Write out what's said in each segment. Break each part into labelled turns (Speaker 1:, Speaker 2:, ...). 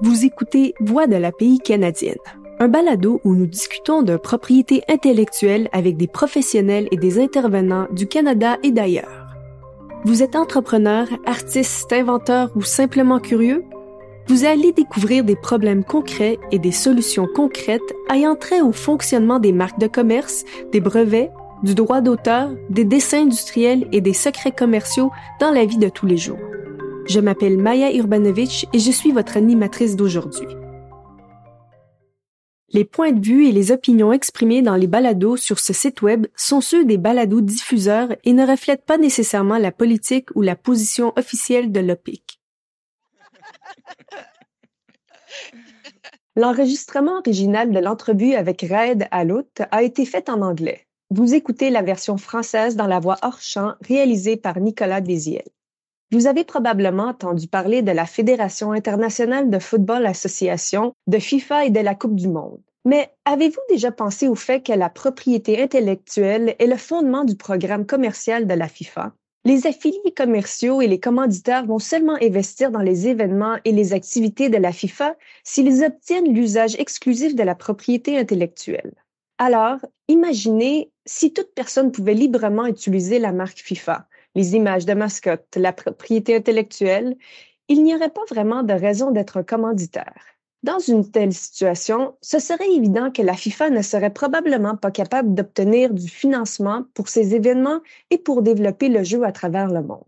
Speaker 1: Vous écoutez Voix de la pays canadienne, un balado où nous discutons de propriété intellectuelle avec des professionnels et des intervenants du Canada et d'ailleurs. Vous êtes entrepreneur, artiste, inventeur ou simplement curieux? Vous allez découvrir des problèmes concrets et des solutions concrètes ayant trait au fonctionnement des marques de commerce, des brevets, du droit d'auteur, des dessins industriels et des secrets commerciaux dans la vie de tous les jours. Je m'appelle Maya Urbanovic et je suis votre animatrice d'aujourd'hui. Les points de vue et les opinions exprimées dans les balados sur ce site web sont ceux des balados diffuseurs et ne reflètent pas nécessairement la politique ou la position officielle de l'OPIC. L'enregistrement original de l'entrevue avec Raed Alout a été fait en anglais. Vous écoutez la version française dans la voix hors champ réalisée par Nicolas Désiel. Vous avez probablement entendu parler de la Fédération internationale de football association, de FIFA et de la Coupe du Monde. Mais avez-vous déjà pensé au fait que la propriété intellectuelle est le fondement du programme commercial de la FIFA? Les affiliés commerciaux et les commanditaires vont seulement investir dans les événements et les activités de la FIFA s'ils obtiennent l'usage exclusif de la propriété intellectuelle. Alors, imaginez si toute personne pouvait librement utiliser la marque FIFA les images de mascottes, la propriété intellectuelle, il n'y aurait pas vraiment de raison d'être un commanditaire. Dans une telle situation, ce serait évident que la FIFA ne serait probablement pas capable d'obtenir du financement pour ses événements et pour développer le jeu à travers le monde.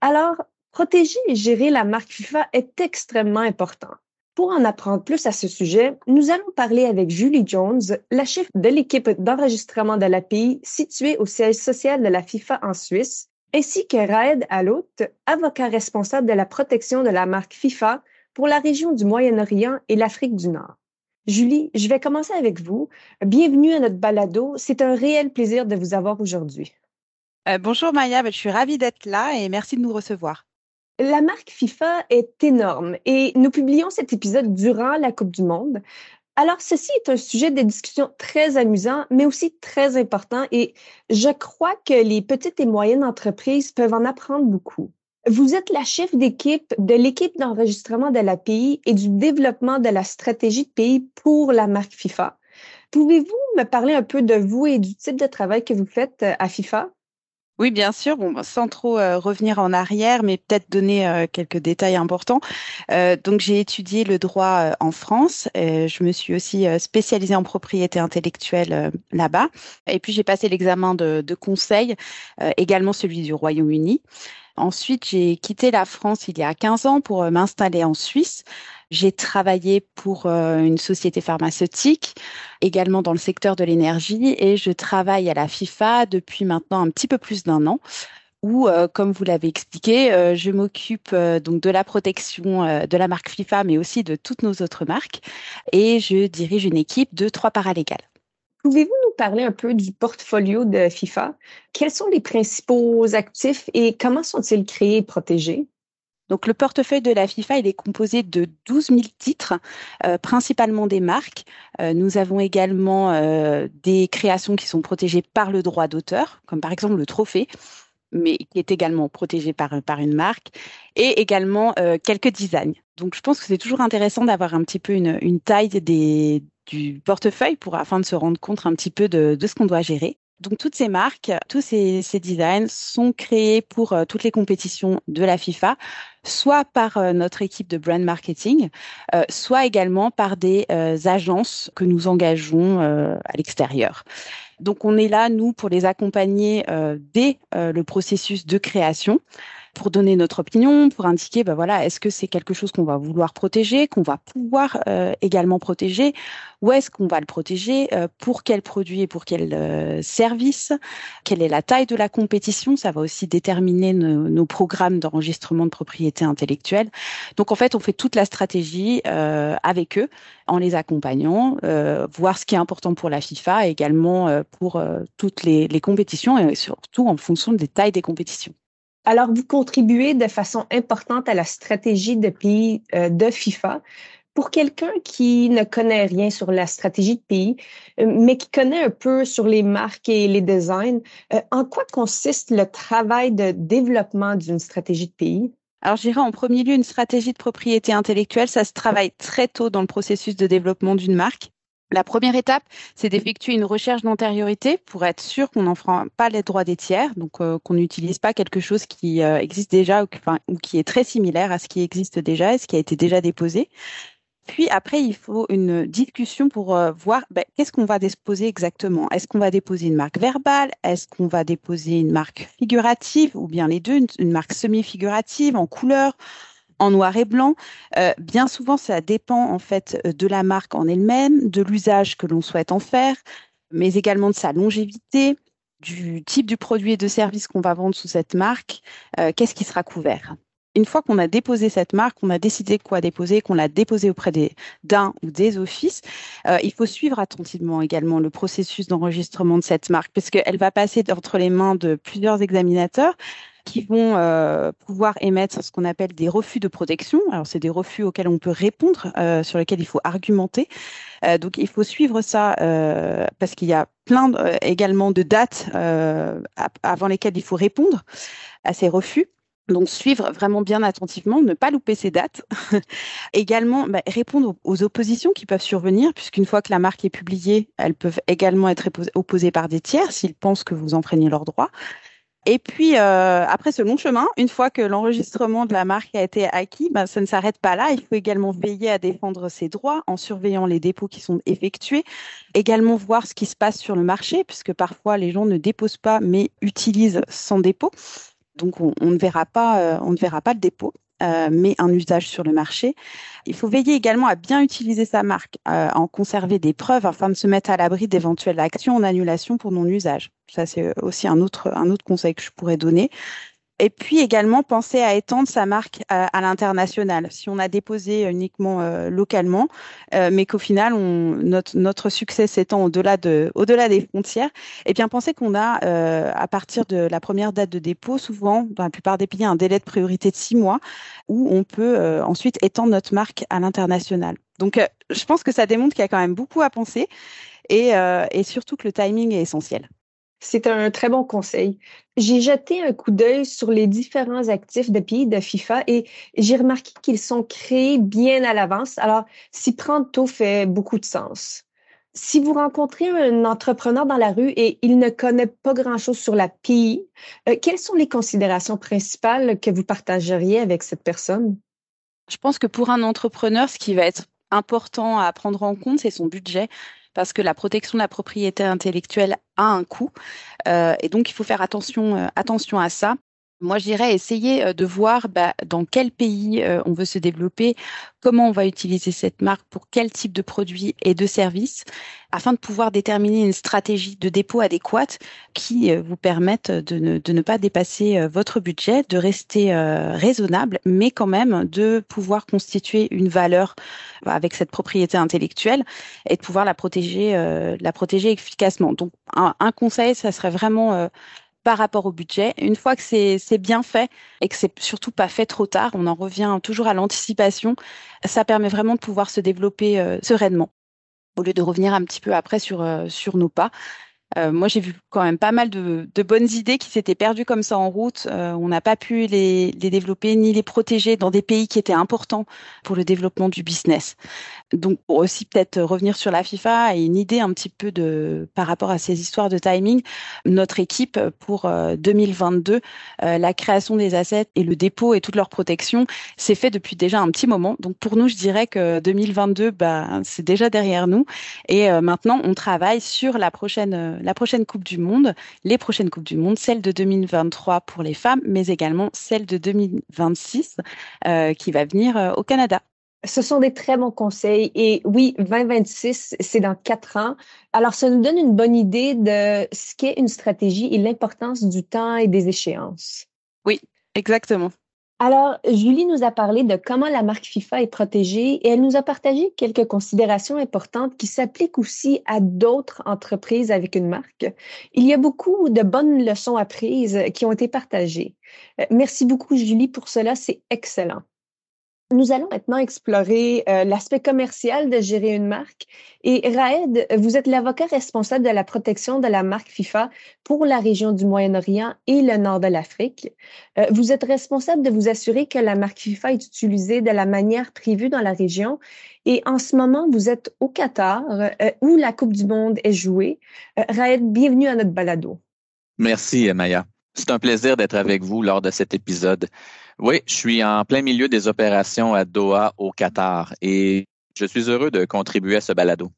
Speaker 1: Alors, protéger et gérer la marque FIFA est extrêmement important. Pour en apprendre plus à ce sujet, nous allons parler avec Julie Jones, la chef de l'équipe d'enregistrement de l'API située au siège social de la FIFA en Suisse, ainsi que Raed Alout, avocat responsable de la protection de la marque FIFA pour la région du Moyen-Orient et l'Afrique du Nord. Julie, je vais commencer avec vous. Bienvenue à notre balado. C'est un réel plaisir de vous avoir aujourd'hui.
Speaker 2: Euh, bonjour Maya, ben, je suis ravie d'être là et merci de nous recevoir.
Speaker 1: La marque FIFA est énorme et nous publions cet épisode durant la Coupe du Monde. Alors, ceci est un sujet de discussion très amusant, mais aussi très important et je crois que les petites et moyennes entreprises peuvent en apprendre beaucoup. Vous êtes la chef d'équipe de l'équipe d'enregistrement de l'API et du développement de la stratégie de pays pour la marque FIFA. Pouvez-vous me parler un peu de vous et du type de travail que vous faites à FIFA?
Speaker 2: Oui, bien sûr. Bon, sans trop euh, revenir en arrière, mais peut-être donner euh, quelques détails importants. Euh, donc, j'ai étudié le droit en France. je me suis aussi spécialisée en propriété intellectuelle là-bas. Et puis, j'ai passé l'examen de, de conseil, également celui du Royaume-Uni. Ensuite, j'ai quitté la France il y a 15 ans pour m'installer en Suisse. J'ai travaillé pour euh, une société pharmaceutique, également dans le secteur de l'énergie, et je travaille à la FIFA depuis maintenant un petit peu plus d'un an où, euh, comme vous l'avez expliqué, euh, je m'occupe donc de la protection de la marque FIFA, mais aussi de toutes nos autres marques, et je dirige une équipe de trois paralégales.
Speaker 1: Pouvez-vous nous parler un peu du portfolio de FIFA? Quels sont les principaux actifs et comment sont-ils créés et protégés?
Speaker 2: Donc le portefeuille de la FIFA, il est composé de 12 000 titres, euh, principalement des marques. Euh, nous avons également euh, des créations qui sont protégées par le droit d'auteur, comme par exemple le trophée, mais qui est également protégé par, par une marque, et également quelques designs. Donc je pense que c'est toujours intéressant d'avoir un petit peu une, une taille des, du portefeuille pour afin de se rendre compte un petit peu de, de ce qu'on doit gérer. Donc toutes ces marques, tous ces, designs sont créés pour euh, toutes les compétitions de la FIFA, soit par euh, notre équipe de brand marketing, euh, soit également par des agences que nous engageons à l'extérieur. Donc on est là, nous, pour les accompagner dès le processus de création pour donner notre opinion, pour indiquer, ben voilà, est-ce que c'est quelque chose qu'on va vouloir protéger, qu'on va pouvoir euh, également protéger, ou est-ce qu'on va le protéger, euh, pour quel produit et pour quel euh, service, quelle est la taille de la compétition, ça va aussi déterminer nos, nos programmes d'enregistrement de propriété intellectuelle. Donc en fait, on fait toute la stratégie avec eux, en les accompagnant, voir ce qui est important pour la FIFA et également pour toutes les, les compétitions et surtout en fonction des tailles des compétitions.
Speaker 1: Alors, vous contribuez de façon importante à la stratégie de pays euh, de FIFA. Pour quelqu'un qui ne connaît rien sur la stratégie de pays, euh, mais qui connaît un peu sur les marques et les designs, euh, en quoi consiste le travail de développement d'une stratégie de pays?
Speaker 2: Alors, j'irai en premier lieu une stratégie de propriété intellectuelle. Ça se travaille très tôt dans le processus de développement d'une marque. La première étape, c'est d'effectuer une recherche d'antériorité pour être sûr qu'on n'enfreint pas les droits des tiers, donc euh, qu'on n'utilise pas quelque chose qui euh, existe déjà ou, qui est très similaire à ce qui existe déjà et ce qui a été déjà déposé. Puis après, il faut une discussion pour euh, voir ben, qu'est-ce qu'on va déposer exactement? Est-ce qu'on va déposer une marque verbale? Est-ce qu'on va déposer une marque figurative ou bien les deux, une, marque semi-figurative en couleur? En noir et blanc. Euh, bien souvent, ça dépend en fait de la marque en elle-même, de l'usage que l'on souhaite en faire, mais également de sa longévité, du type du produit et de service qu'on va vendre sous cette marque, euh, qu'est-ce qui sera couvert? Une fois qu'on a déposé cette marque, qu'on a décidé quoi déposer, qu'on l'a déposé auprès d'un ou des offices, euh, il faut suivre attentivement également le processus d'enregistrement de cette marque, parce qu'elle va passer entre les mains de plusieurs examinateurs qui vont euh, pouvoir émettre ce qu'on appelle des refus de protection. Alors, c'est des refus auxquels on peut répondre, euh, sur lesquels il faut argumenter. donc, il faut suivre ça parce qu'il y a plein également de dates avant lesquelles il faut répondre à ces refus. Donc suivre vraiment bien attentivement, ne pas louper ces dates. également bah, répondre aux oppositions qui peuvent survenir, puisqu'une fois que la marque est publiée, elles peuvent également être opposées par des tiers s'ils pensent que vous enfreignez leurs droits. Et puis euh, après ce long chemin, une fois que l'enregistrement de la marque a été acquis, bah, ça ne s'arrête pas là. Il faut également veiller à défendre ses droits en surveillant les dépôts qui sont effectués. Également voir ce qui se passe sur le marché, puisque parfois les gens ne déposent pas mais utilisent sans dépôt. Donc on, ne verra pas, euh, on ne verra pas le dépôt. Euh, mais un usage sur le marché. Il faut veiller également à bien utiliser sa marque, euh, en conserver des preuves afin de se mettre à l'abri d'éventuelles actions en annulation pour non-usage. Ça, c'est aussi un autre, un autre conseil que je pourrais donner. Et puis également penser à étendre sa marque à, l'international. Si on a déposé uniquement euh, localement, euh, mais qu'au final on, notre, notre succès s'étend au-delà de, au-delà des frontières, eh bien pensez qu'on a euh, à partir de la première date de dépôt, souvent dans la plupart des pays, un délai de priorité de six mois où on peut ensuite étendre notre marque à l'international. Donc je pense que ça démontre qu'il y a quand même beaucoup à penser et, et surtout que le timing est essentiel.
Speaker 1: C'est un très bon conseil. J'ai jeté un coup d'œil sur les différents actifs de pays de FIFA et j'ai remarqué qu'ils sont créés bien à l'avance. Alors, s'y prendre tôt fait beaucoup de sens. Si vous rencontrez un entrepreneur dans la rue et il ne connaît pas grand-chose sur la PI, euh, quelles sont les considérations principales que vous partageriez avec cette personne?
Speaker 2: Je pense que pour un entrepreneur, ce qui va être important à prendre en compte, c'est son budget parce que la protection de la propriété intellectuelle a un coût. Euh, et donc, il faut faire attention, euh, attention à ça. Moi, je dirais essayer euh, de voir bah, dans quel pays on veut se développer, comment on va utiliser cette marque, pour quel type de produits et de services, afin de pouvoir déterminer une stratégie de dépôt adéquate qui vous permette de ne, de ne pas dépasser votre budget, de rester raisonnable, mais quand même de pouvoir constituer une valeur avec cette propriété intellectuelle et de pouvoir la protéger, la protéger efficacement. Donc, un, un conseil, ça serait vraiment par rapport au budget. Une fois que c'est bien fait et que c'est surtout pas fait trop tard, on en revient toujours à l'anticipation. Ça permet vraiment de pouvoir se développer euh, sereinement au lieu de revenir un petit peu après sur, euh, sur nos pas. Euh, moi, j'ai vu quand même pas mal de, bonnes idées qui s'étaient perdues comme ça en route. on n'a pas pu les, les, développer ni les protéger dans des pays qui étaient importants pour le développement du business. Donc, aussi peut-être revenir sur la FIFA et une idée un petit peu de par rapport à ces histoires de timing, notre équipe pour 2022, euh, euh, la création des assets et le dépôt et toute leur protection, c'est fait depuis déjà un petit moment. Donc, pour nous, je dirais que 2022, bah, c'est déjà derrière nous. Et euh, maintenant, on travaille sur la prochaine, la prochaine Coupe du Monde, les prochaines Coupes du Monde, celle de 2023 pour les femmes, mais également celle de 2026 qui va venir au Canada.
Speaker 1: Ce sont des très bons conseils. Et oui, 2026, c'est dans quatre ans. Alors, ça nous donne une bonne idée de ce qu'est une stratégie et l'importance du temps et des échéances.
Speaker 2: Oui, exactement.
Speaker 1: Alors, Julie nous a parlé de comment la marque FIFA est protégée et elle nous a partagé quelques considérations importantes qui s'appliquent aussi à d'autres entreprises avec une marque. Il y a beaucoup de bonnes leçons apprises qui ont été partagées. Euh, merci beaucoup, Julie, pour cela. C'est excellent.
Speaker 3: Nous allons maintenant explorer euh, l'aspect commercial de gérer une marque. Et Raed, vous êtes l'avocat responsable de la protection de la marque FIFA pour la région du Moyen-Orient et le nord de l'Afrique. Euh, vous êtes responsable de vous assurer que la marque FIFA est utilisée de la manière prévue dans la région. Et en ce moment, vous êtes au Qatar, euh, où la Coupe du Monde est jouée. Raed, bienvenue à notre balado.
Speaker 4: Merci, Maya. C'est un plaisir d'être avec vous lors de cet épisode. Oui, je suis en plein milieu des opérations à Doha, au Qatar, et je suis heureux de contribuer à ce balado.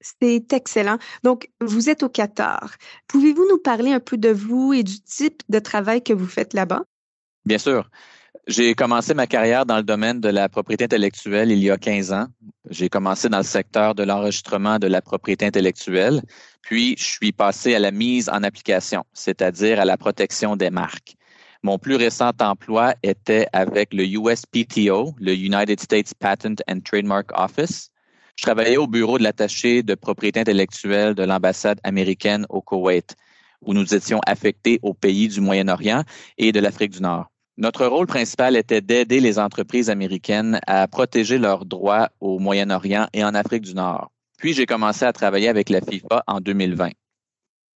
Speaker 3: C'est excellent. Donc, vous êtes au Qatar. Pouvez-vous nous parler un peu de vous et du type de travail que vous faites là-bas?
Speaker 4: Bien sûr. J'ai commencé ma carrière dans le domaine de la propriété intellectuelle il y a 15 ans. J'ai commencé dans le secteur de l'enregistrement de la propriété intellectuelle, puis je suis passé à la mise en application, c'est-à-dire à la protection des marques. Mon plus récent emploi était avec le USPTO, le United States Patent and Trademark Office. Je travaillais au bureau de l'attaché de propriété intellectuelle de l'ambassade américaine au Koweït, où nous étions affectés aux pays du Moyen-Orient et de l'Afrique du Nord. Notre rôle principal était d'aider les entreprises américaines à protéger leurs droits au Moyen-Orient et en Afrique du Nord. Puis j'ai commencé à travailler avec la FIFA en 2020.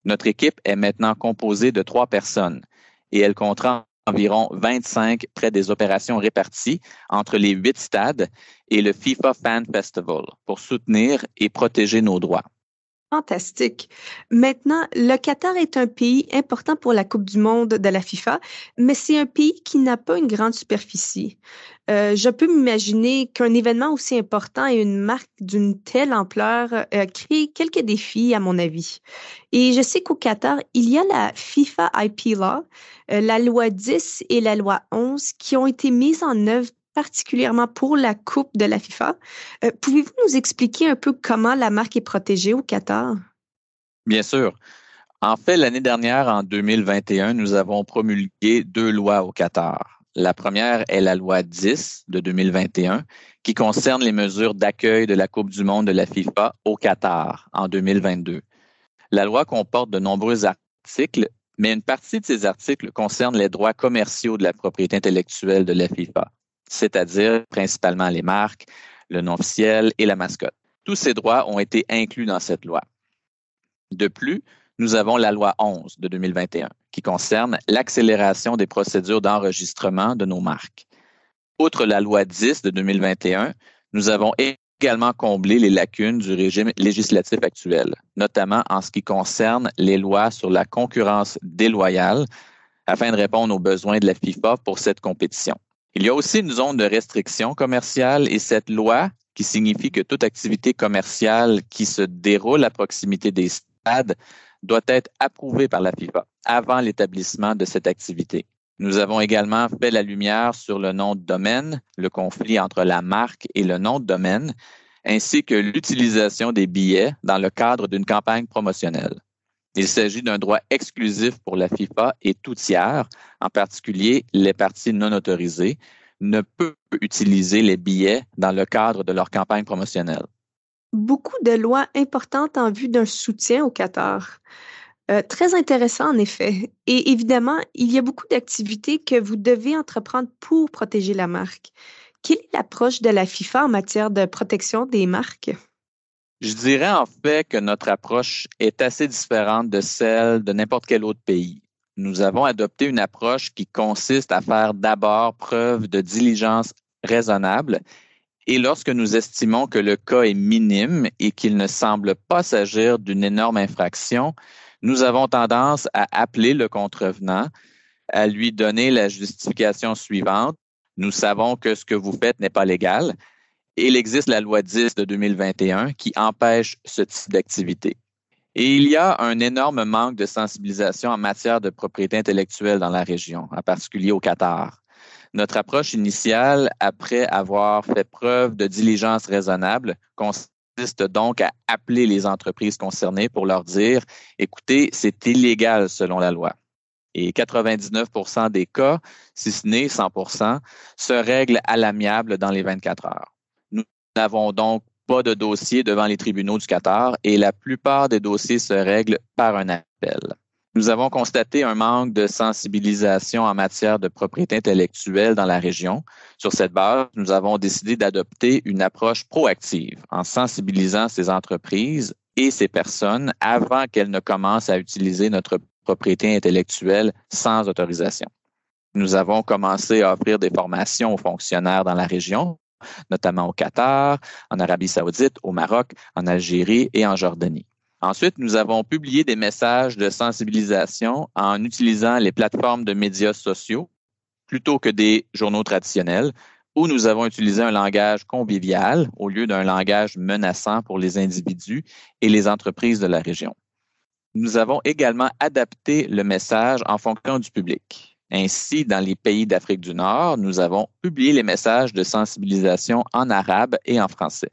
Speaker 4: Notre équipe est maintenant composée de trois personnes et elle comprend environ 25 près des opérations réparties entre les huit stades et le FIFA Fan Festival pour soutenir et protéger nos droits.
Speaker 3: Fantastique. Maintenant, le Qatar est un pays important pour la Coupe du Monde de la FIFA, mais c'est un pays qui n'a pas une grande superficie. Euh, je peux m'imaginer qu'un événement aussi important et une marque d'une telle ampleur euh, crée quelques défis, à mon avis. Et je sais qu'au Qatar, il y a la FIFA IP Law, euh, la loi 10 et la loi 11 qui ont été mises en œuvre particulièrement pour la Coupe de la FIFA. Euh, pouvez-vous nous expliquer un peu comment la marque est protégée au Qatar?
Speaker 4: Bien sûr. En fait, l'année dernière, en 2021, nous avons promulgué deux lois au Qatar. La première est la loi 10 de 2021 qui concerne les mesures d'accueil de la Coupe du monde de la FIFA au Qatar en 2022. La loi comporte de nombreux articles, mais une partie de ces articles concerne les droits commerciaux de la propriété intellectuelle de la FIFA c'est-à-dire principalement les marques, le nom officiel et la mascotte. Tous ces droits ont été inclus dans cette loi. De plus, nous avons la loi 11 de 2021 qui concerne l'accélération des procédures d'enregistrement de nos marques. Outre la loi 10 de 2021, nous avons également comblé les lacunes du régime législatif actuel, notamment en ce qui concerne les lois sur la concurrence déloyale afin de répondre aux besoins de la FIFA pour cette compétition. Il y a aussi une zone de restriction commerciale et cette loi, qui signifie que toute activité commerciale qui se déroule à proximité des stades doit être approuvée par la FIFA avant l'établissement de cette activité. Nous avons également fait la lumière sur le nom de domaine, le conflit entre la marque et le nom de domaine, ainsi que l'utilisation des billets dans le cadre d'une campagne promotionnelle. Il s'agit d'un droit exclusif pour la FIFA et tout tiers, en particulier les parties non autorisées, ne peuvent utiliser les billets dans le cadre de leur campagne promotionnelle.
Speaker 3: Beaucoup de lois importantes en vue d'un soutien au Qatar. Euh, très intéressant en effet. Et évidemment, il y a beaucoup d'activités que vous devez entreprendre pour protéger la marque. Quelle est l'approche de la FIFA en matière de protection des marques?
Speaker 4: Je dirais en fait que notre approche est assez différente de celle de n'importe quel autre pays. Nous avons adopté une approche qui consiste à faire d'abord preuve de diligence raisonnable et lorsque nous estimons que le cas est minime et qu'il ne semble pas s'agir d'une énorme infraction, nous avons tendance à appeler le contrevenant, à lui donner la justification suivante. Nous savons que ce que vous faites n'est pas légal il existe la loi 10 de 2021 qui empêche ce type d'activité. Et il y a un énorme manque de sensibilisation en matière de propriété intellectuelle dans la région, en particulier au Qatar. Notre approche initiale, après avoir fait preuve de diligence raisonnable, consiste donc à appeler les entreprises concernées pour leur dire, écoutez, c'est illégal selon la loi. Et 99% des cas, si ce n'est 100% se règlent à l'amiable dans les 24 heures n'avons donc pas de dossier devant les tribunaux du Qatar et la plupart des dossiers se règlent par un appel. Nous avons constaté un manque de sensibilisation en matière de propriété intellectuelle dans la région. Sur cette base, nous avons décidé d'adopter une approche proactive en sensibilisant ces entreprises et ces personnes avant qu'elles ne commencent à utiliser notre propriété intellectuelle sans autorisation. Nous avons commencé à offrir des formations aux fonctionnaires dans la région, notamment au Qatar, en Arabie saoudite, au Maroc, en Algérie et en Jordanie. Ensuite, nous avons publié des messages de sensibilisation en utilisant les plateformes de médias sociaux plutôt que des journaux traditionnels, où nous avons utilisé un langage convivial au lieu d'un langage menaçant pour les individus et les entreprises de la région. Nous avons également adapté le message en fonction du public. Ainsi, dans les pays d'Afrique du Nord, nous avons publié les messages de sensibilisation en arabe et en français.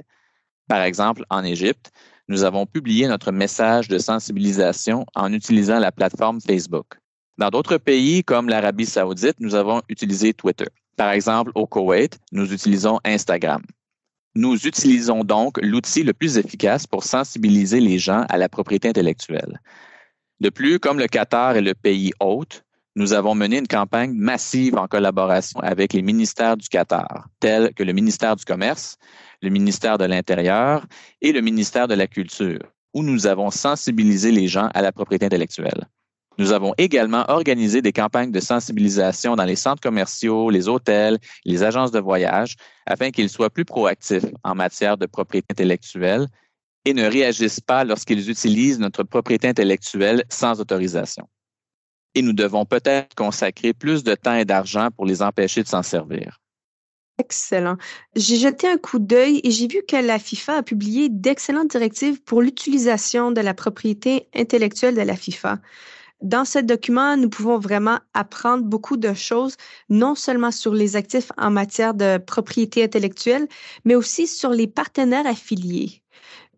Speaker 4: Par exemple, en Égypte, nous avons publié notre message de sensibilisation en utilisant la plateforme Facebook. Dans d'autres pays comme l'Arabie saoudite, nous avons utilisé Twitter. Par exemple, au Koweït, nous utilisons Instagram. Nous utilisons donc l'outil le plus efficace pour sensibiliser les gens à la propriété intellectuelle. De plus, comme le Qatar est le pays hôte, nous avons mené une campagne massive en collaboration avec les ministères du Qatar, tels que le ministère du Commerce, le ministère de l'Intérieur et le ministère de la Culture, où nous avons sensibilisé les gens à la propriété intellectuelle. Nous avons également organisé des campagnes de sensibilisation dans les centres commerciaux, les hôtels, les agences de voyage, afin qu'ils soient plus proactifs en matière de propriété intellectuelle et ne réagissent pas lorsqu'ils utilisent notre propriété intellectuelle sans autorisation. Et nous devons peut-être consacrer plus de temps et d'argent pour les empêcher de s'en servir.
Speaker 3: Excellent. J'ai jeté un coup d'œil et j'ai vu que la FIFA a publié d'excellentes directives pour l'utilisation de la propriété intellectuelle de la FIFA. Dans ce document, nous pouvons vraiment apprendre beaucoup de choses, non seulement sur les actifs en matière de propriété intellectuelle, mais aussi sur les partenaires affiliés.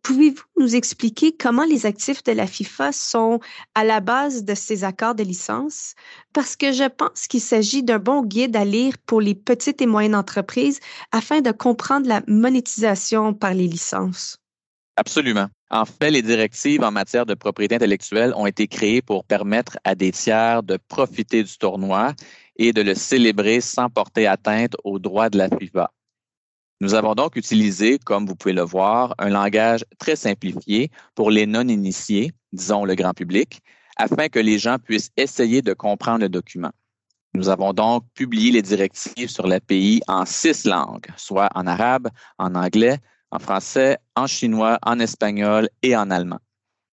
Speaker 3: Pouvez-vous nous expliquer comment les actifs de la FIFA sont à la base de ces accords de licence? Parce que je pense qu'il s'agit d'un bon guide à lire pour les petites et moyennes entreprises afin de comprendre la monétisation par les licences.
Speaker 4: Absolument. En fait, les directives en matière de propriété intellectuelle ont été créées pour permettre à des tiers de profiter du tournoi et de le célébrer sans porter atteinte aux droits de la FIFA. Nous avons donc utilisé, comme vous pouvez le voir, un langage très simplifié pour les non-initiés, disons le grand public, afin que les gens puissent essayer de comprendre le document. Nous avons donc publié les directives sur l'API en six langues, soit en arabe, en anglais, en français, en chinois, en espagnol et en allemand.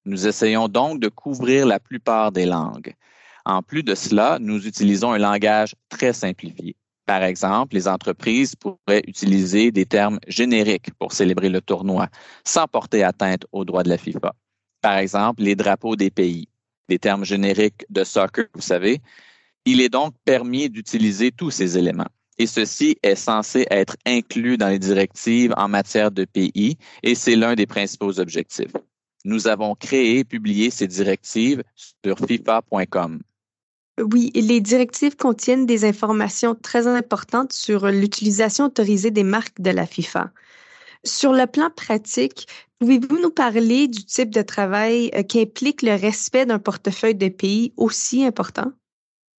Speaker 4: Nous essayons donc de couvrir la plupart des langues. En plus de cela, nous utilisons un langage très simplifié. Par exemple, les entreprises pourraient utiliser des termes génériques pour célébrer le tournoi sans porter atteinte aux droits de la FIFA. Par exemple, les drapeaux des pays, des termes génériques de soccer, vous savez. Il est donc permis d'utiliser tous ces éléments. Et ceci est censé être inclus dans les directives en matière de pays et c'est l'un des principaux objectifs. Nous avons créé et publié ces directives sur FIFA.com.
Speaker 3: Oui, les directives contiennent des informations très importantes sur l'utilisation autorisée des marques de la FIFA. Sur le plan pratique, pouvez-vous nous parler du type de travail euh, qui implique le respect d'un portefeuille de pays aussi important?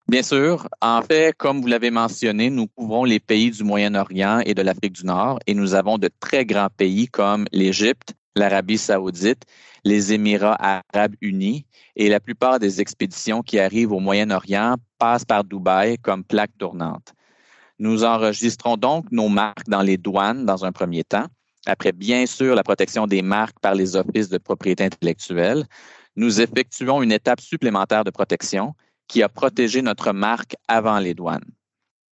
Speaker 4: Bien sûr. En fait, comme vous l'avez mentionné, nous couvrons les pays du Moyen-Orient et de l'Afrique du Nord et nous avons de très grands pays comme l'Égypte, l'Arabie saoudite, les Émirats arabes unis et la plupart des expéditions qui arrivent au Moyen-Orient passent par Dubaï comme plaque tournante. Nous enregistrons donc nos marques dans les douanes dans un premier temps. Après, bien sûr, la protection des marques par les offices de propriété intellectuelle, nous effectuons une étape supplémentaire de protection qui a protégé notre marque avant les douanes.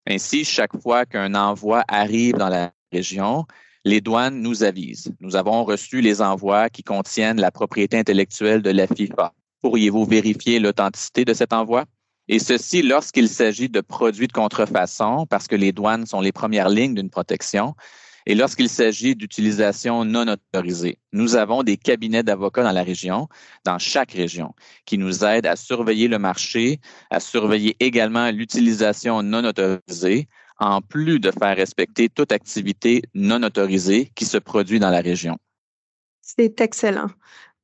Speaker 4: Ainsi, chaque fois qu'un envoi arrive dans la région, les douanes nous avisent. Nous avons reçu les envois qui contiennent la propriété intellectuelle de la FIFA. Pourriez-vous vérifier l'authenticité de cet envoi? Et ceci lorsqu'il s'agit de produits de contrefaçon, parce que les douanes sont les premières lignes d'une protection, et lorsqu'il s'agit d'utilisation non autorisée. Nous avons des cabinets d'avocats dans la région, dans chaque région, qui nous aident à surveiller le marché, à surveiller également l'utilisation non autorisée, en plus de faire respecter toute activité non autorisée qui se produit dans la région.
Speaker 3: C'est excellent.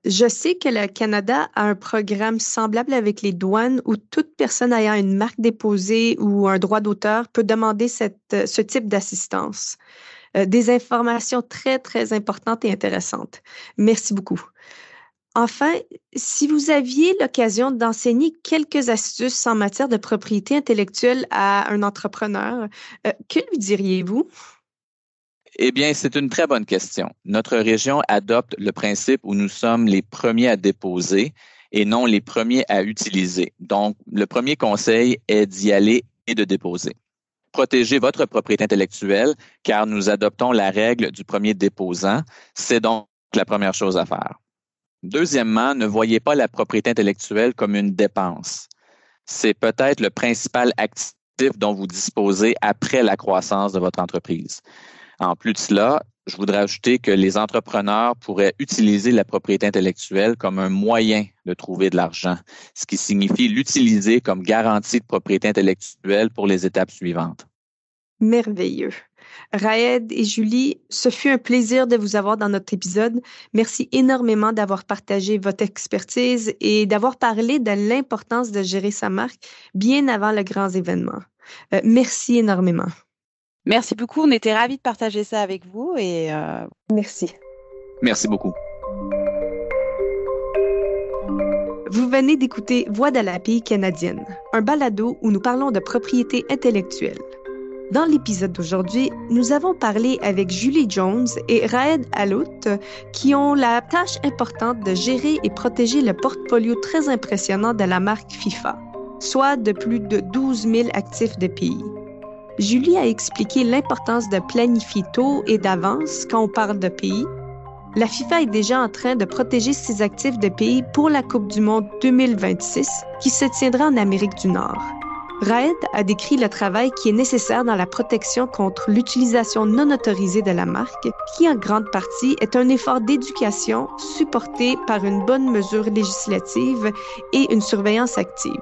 Speaker 3: Je sais que le Canada a un programme semblable avec les douanes où toute personne ayant une marque déposée ou un droit d'auteur peut demander ce type d'assistance. Euh, des informations très, très importantes et intéressantes. Merci beaucoup. Enfin, si vous aviez l'occasion d'enseigner quelques astuces en matière de propriété intellectuelle à un entrepreneur, euh, que lui diriez-vous?
Speaker 4: Eh bien, c'est une très bonne question. Notre région adopte le principe où nous sommes les premiers à déposer et non les premiers à utiliser. Donc, le premier conseil est d'y aller et de déposer. Protégez votre propriété intellectuelle car nous adoptons la règle du premier déposant. C'est donc la première chose à faire. Deuxièmement, ne voyez pas la propriété intellectuelle comme une dépense. C'est peut-être le principal actif dont vous disposez après la croissance de votre entreprise. En plus de cela, je voudrais ajouter que les entrepreneurs pourraient utiliser la propriété intellectuelle comme un moyen de trouver de l'argent, ce qui signifie l'utiliser comme garantie de propriété intellectuelle pour les étapes suivantes.
Speaker 3: Merveilleux. Raed et Julie, ce fut un plaisir de vous avoir dans notre épisode. Merci énormément d'avoir partagé votre expertise et d'avoir parlé de l'importance de gérer sa marque bien avant le grand événement. Euh, merci énormément.
Speaker 2: Merci beaucoup. On était ravis de partager ça avec vous et euh...
Speaker 3: merci.
Speaker 4: Merci beaucoup.
Speaker 3: Vous venez d'écouter Voix de la pays canadienne, un balado où nous parlons de propriété intellectuelle. Dans l'épisode d'aujourd'hui, nous avons parlé avec Julie Jones et Raed Alout qui ont la tâche importante de gérer et protéger le portfolio très impressionnant de la marque FIFA, soit de plus de 12 000 actifs de pays. Julie a expliqué l'importance de planifier tôt et d'avance quand on parle de pays. La FIFA est déjà en train de protéger ses actifs de pays pour la Coupe du Monde 2026 qui se tiendra en Amérique du Nord. Raed a décrit le travail qui est nécessaire dans la protection contre l'utilisation non autorisée de la marque, qui en grande partie est un effort d'éducation supporté par une bonne mesure législative et une surveillance active.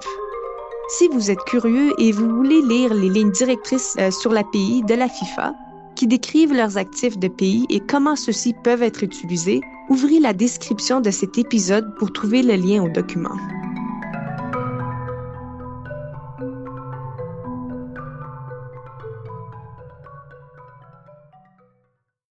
Speaker 3: Si vous êtes curieux et vous voulez lire les lignes directrices euh, sur l'API de la FIFA, qui décrivent leurs actifs de pays et comment ceux-ci peuvent être utilisés, ouvrez la description de cet épisode pour trouver le lien au document.